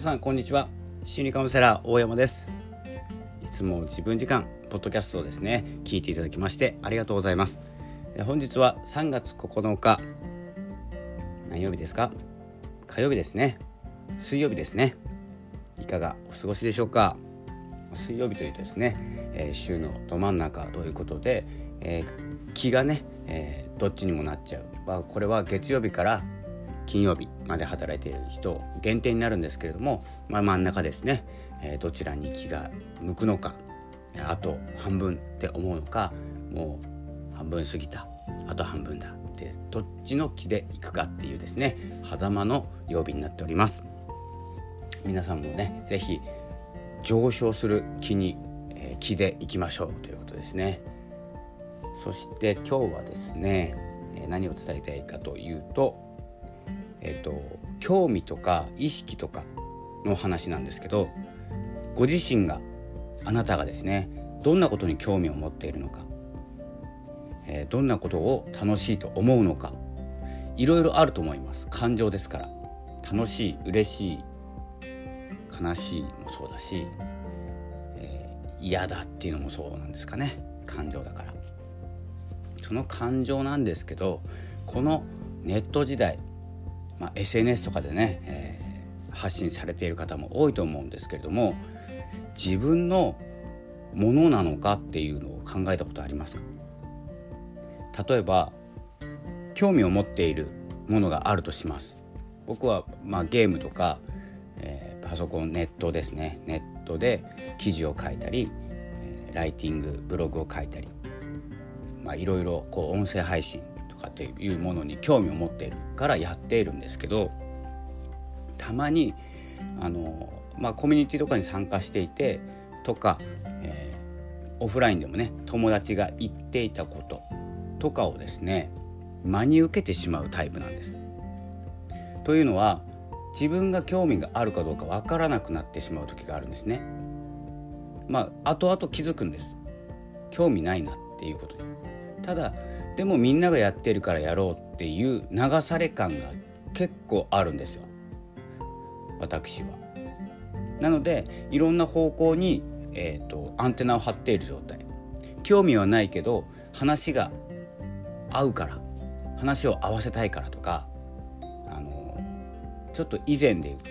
皆さんこんにちは。心理カウンセラー大山です。いつも自分時間ポッドキャストをですね聞いていただきましてありがとうございます。本日は3月9日何曜日ですか？火曜日ですね。水曜日ですね。いかがお過ごしでしょうか？水曜日というとですね、えー、週のど真ん中ということで、えー、気がね、えー、どっちにもなっちゃう、まあ、これは月曜日から金曜日まで働いている人限定になるんですけれども、まあ、真ん中ですね、えー、どちらに気が向くのか。あと半分って思うのかもう半分過ぎた。あと半分だってどっちの気でいくかっていうですね。狭間の曜日になっております。皆さんもね是非上昇する気に、えー、気でいきましょう。ということですね。そして今日はですね、え、何を伝えたいかというとえっ、ー、と興味とか意識とかの話なんですけどご自身があなたがですねどんなことに興味を持っているのか、えー、どんなことを楽しいと思うのかいろいろあると思います。感情ですから。楽しい嬉しい悲しいもそうだし、えー、嫌だっていうのもそうなんですかね。感情だから。その感情なんですけどこのネット時代まあ、SNS とかでね、えー、発信されている方も多いと思うんですけれども自分のものなのかっていうのを考えたことありますか？例えば興味を持っているものがあるとします。僕は、まあ、ゲームとか、えー、パソコンネットですね。ネットで記事を書いたり、えー、ライティングブログを書いたりまあいろいろこう音声配信かっていうものに興味を持っているからやっているんですけどたまにあの、まあ、コミュニティとかに参加していてとか、えー、オフラインでもね友達が言っていたこととかをですね真に受けてしまうタイプなんです。というのは自分が興味があるかどうかわからなくなってしまう時があるんですね。まあ後々気づくんです。興味ないなっていうことに。ただでもみんながやってるからやろうっていう流され感が結構あるんですよ私は。なのでいろんな方向に、えーと、アンテナを張っている状態興味はないけど話が合うから話を合わせたいからとかあのちょっと以前で言うと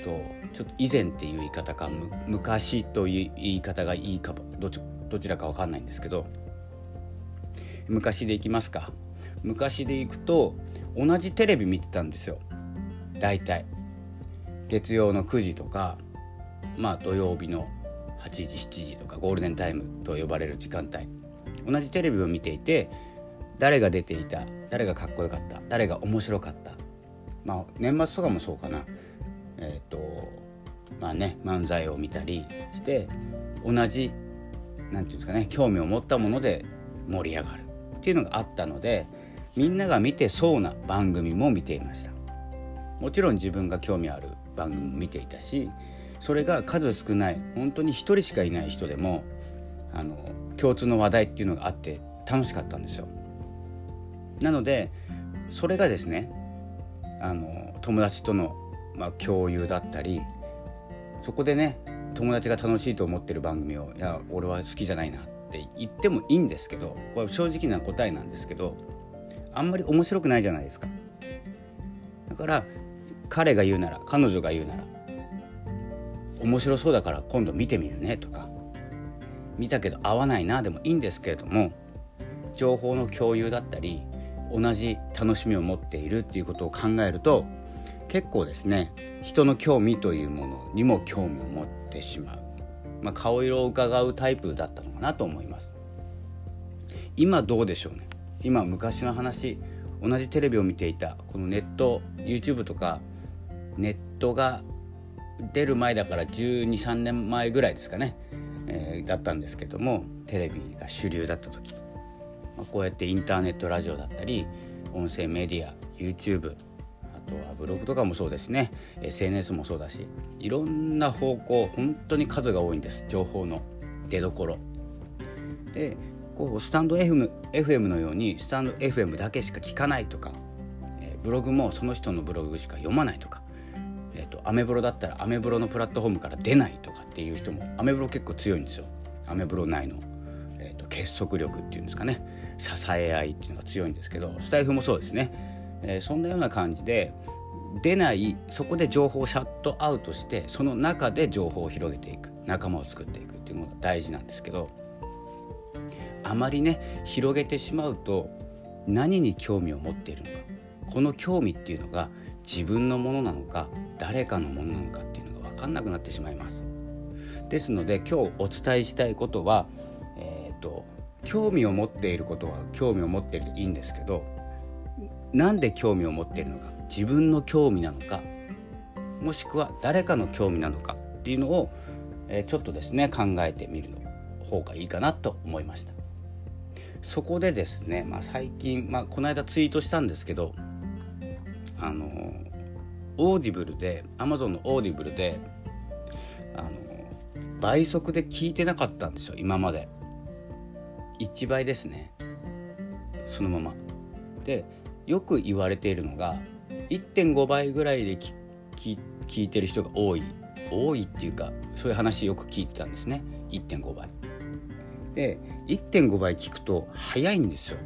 ちょっと以前っていう言い方か昔という言い方がいいかどどちらか分かんないんですけど昔でいきますか。昔でいくと同じテレビ見てたんですよ。大体。月曜の9時とかまあ土曜日の8時7時とかゴールデンタイムと呼ばれる時間帯。同じテレビを見ていて誰が出ていた誰がかっこよかった誰が面白かった。まあ年末とかもそうかな。えっ、ー、とまあね漫才を見たりして同じ何て言うんですかね興味を持ったもので盛り上がる。っていうのがあったのでみんなが見てそうな番組も見ていました。もちろん自分が興味ある番組も見ていたしそれが数少ない本当に1人しかいない人でもあの共通の話題っていうのがあって楽しかったんですよ。なのでそれがですねあの友達との、まあ、共有だったりそこでね友達が楽しいと思ってる番組をいや俺は好きじゃないなっって言ってもいいんですけどこれ正直な答えなんですけどあんまり面白くないじゃないですか。だから彼が言うなら彼女が言うなら面白そうだから今度見てみるねとか。見たけど合わないなでもいいんですけれども情報の共有だったり同じ楽しみを持っているっていうことを考えると結構ですね人の興味というものにも興味を持ってしまう。まあ、顔色を伺うタイプだったのかなと思います。今どうでしょうね。今昔の話同じテレビを見ていたこのネット YouTube とかネットが出る前だから1 2 3年前ぐらいですかね、えー、だったんですけどもテレビが主流だった時、まあ、こうやってインターネットラジオだったり音声メディア YouTube あとはブログとかもそうですね。SNS もそうだしいろんな方向本当に数が多いんです。情報の出どころ。でこうスタンド FM, FM のようにスタンド FM だけしか聞かないとか、えブログもその人のブログしか読まないとか、えと、アメブロだったらアメブロのプラットフォームから出ないとかっていう人もアメブロ結構強いんですよ。アメブロ内の、えーと、結束力っていうんですかね。支え合いっていうのが強いんですけどスタイフもそうですね、えー、そんなような感じで出ないそこで情報をシャットアウトしてその中で情報を広げていく。仲間を作っていくっていうのが大事なんですけどあまりね広げてしまうと何に興味を持っているのかこの興味っていうのが自分のものなのか誰かのものなのかっていうのが分かんなくなってしまいます。ですので今日お伝えしたいことは、えーと、興味を持っていることは興味を持っているでいいんですけどなんで興味を持っているのか自分の興味なのかもしくは誰かの興味なのかっていうのを、えー、ちょっとですね考えてみるの方がいいかなと思いました。そこでですね、まあ、最近、まあ、この間ツイートしたんですけどあの Audible でアマゾンの Audible であの倍速で聞いてなかったんですよ今まで。1倍ですね。そのまま。でよく言われているのが1.5倍ぐらいで聞いてる人が多い。多いっていうかそういう話よく聞いてたんですね。1.5倍。で1.5倍聞くと早いんですよ。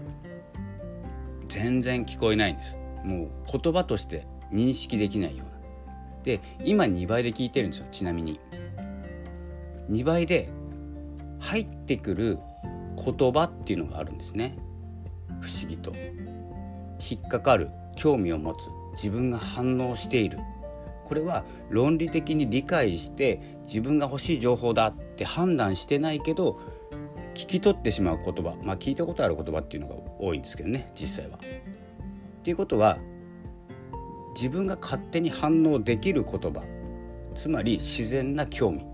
全然聞こえないんです。もう言葉として認識できないような。で今2倍で聞いてるんですよちなみに。2倍で入ってくる言葉っていうのがあるんですね。不思議と。引っかかる。興味を持つ。自分が反応している。これは論理的に理解して自分が欲しい情報だって判断してないけど聞き取ってしまう言葉まあ聞いたことある言葉っていうのが多いんですけどね実際は。っていうことは自分が勝手に反応できる言葉つまり自然な興味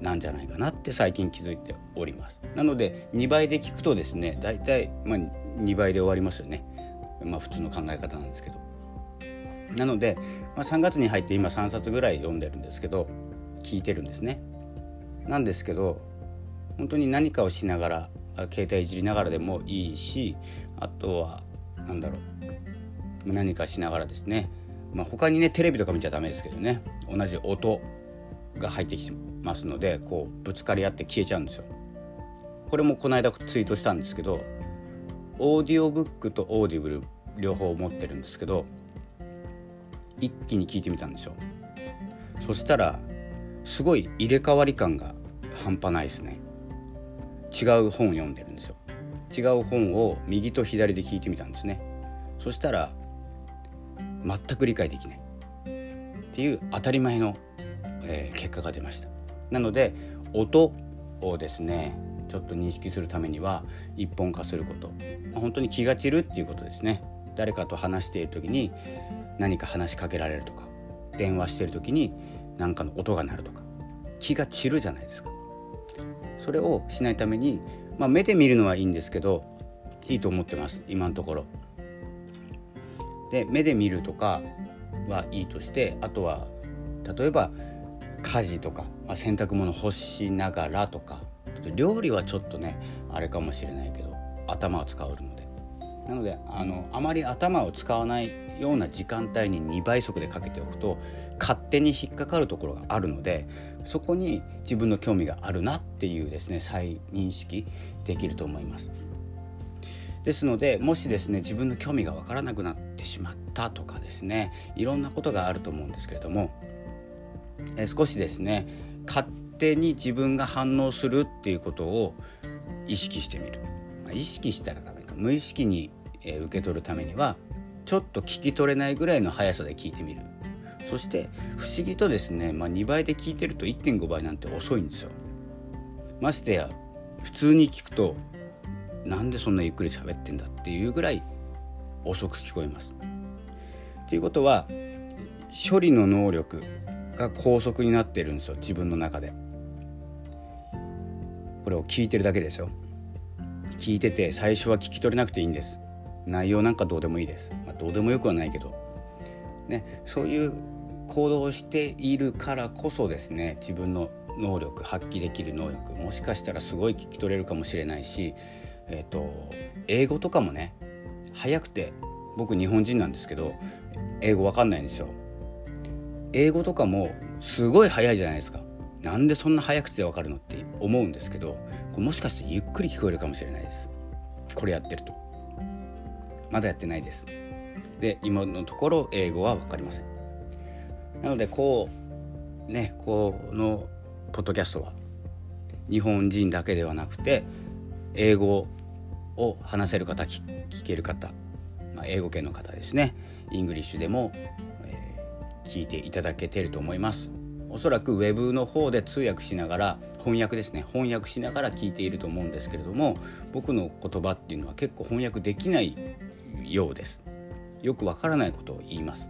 なんじゃないかなって最近気づいております。なので2倍で聞くとですね大体、まあ、2倍で終わりますよね。まあ普通の考え方なんですけど。なので、まあ、3月に入って今3冊ぐらい読んでるんですけど聞いてるんですね。なんですけど本当に何かをしながら携帯いじりながらでもいいしあとは何だろう何かしながらですね、まあ、他にねテレビとか見ちゃダメですけどね同じ音が入ってきますのでこうぶつかり合って消えちゃうんですよ。これもこの間ツイートしたんですけどオーディオブックとオーディブル両方持ってるんですけど一気に聞いてみたんですよ。そしたらすごい入れ替わり感が半端ないですね。違う本を読んでるんですよ。違う本を右と左で聞いてみたんですね。そしたら全く理解できない。っていう当たり前の、えー、結果が出ました。なので音をですねちょっと認識するためには一本化すること、まあ、本当に気が散るっていうことですね。誰かと話している時に何か話しかけられるとか電話してる時に何かの音が鳴るとか。気が散るじゃないですか。それをしないためにまあ、目で見るのはいいんですけどいいと思ってます今のところ。で目で見るとかはいいとしてあとは例えば家事とか、まあ、洗濯物干しながらとか料理はちょっとねあれかもしれないけど頭を使うのでなのであのあまり頭を使わないような時間帯に2倍速でかけておくと勝手に引っかかるところがあるのでそこに自分の興味があるなっていうですね再認識できると思います。ですのでもしですね自分の興味がわからなくなってしまったとかですねいろんなことがあると思うんですけれどもえ少しですね勝手に自分が反応するっていうことを意識してみる、まあ、意識したらダメか無意識に、え受け取るためにはちょっと聞き取れないぐらいの速さで聞いてみるそして不思議とですね、まあ、2倍で聞いてると1.5倍なんて遅いんですよましてや普通に聞くとなんでそんなゆっくり喋ってんだっていうぐらい遅く聞こえます。ということは処理の能力が高速になってるんですよ自分の中で。これを聞いてるだけですよ。聞いてて最初は聞き取れなくていいんです。内容なんかどうでもいいです。どうでもよくはないけど。ね、そういう行動をしているからこそですね自分の能力発揮できる能力もしかしたらすごい聞き取れるかもしれないし、えーと、英語とかもね早くて僕日本人なんですけど英語わかんないんですよ。英語とかもすごい早いじゃないですかなんでそんな早口でわかるのって思うんですけどもしかしてゆっくり聞こえるかもしれないですこれやってるとまだやってないですで今のところ英語は分かりません。なのでこうねこのポッドキャストは日本人だけではなくて英語を話せる方聞ける方、まあ、英語圏の方ですね。 English でも、えー、聞いていただけてると思います。おそらく Web の方で通訳しながら翻訳ですね。翻訳しながら聞いていると思うんですけれども僕の言葉っていうのは結構翻訳できないようです。よくわからないことを言います。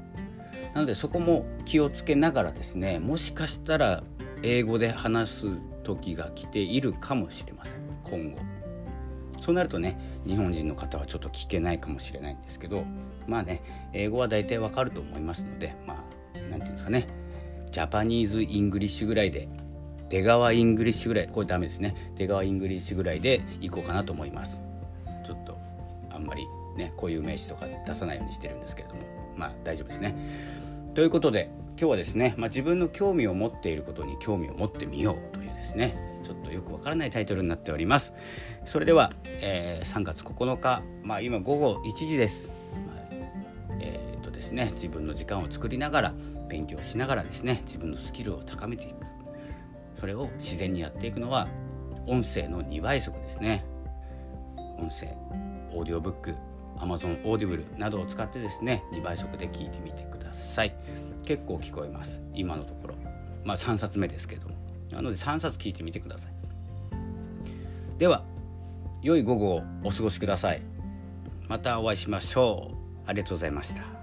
なのでそこも気をつけながらですねもしかしたら英語で話す時が来ているかもしれません。今後。そうなるとね日本人の方はちょっと聞けないかもしれないんですけどまあね英語は大体わかると思いますのでまあ何て言うんですかね。 Japanese English ぐらいで出川 English ぐらいこれダメですね。出川 English ぐらいでいこうかなと思います。ちょっとあんまりねこういう名詞とか出さないようにしてるんですけれどもまあ大丈夫ですね。ということで今日はですね、まあ、自分の興味を持っていることに興味を持ってみようというですねちょっとよくわからないタイトルになっております。それでは、えー、3月9日まあ今午後1時です、まあ、えー、っとですね自分の時間を作りながら勉強しながらですね自分のスキルを高めていく。それを自然にやっていくのは音声の2倍速ですね。音声オーディオブック Amazon Audible などを使ってですね2倍速で聞いてみてください。結構聞こえます。今のところ。まあ3冊目ですけども。なので3冊聞いてみてください。では良い午後をお過ごしください。またお会いしましょう。ありがとうございました。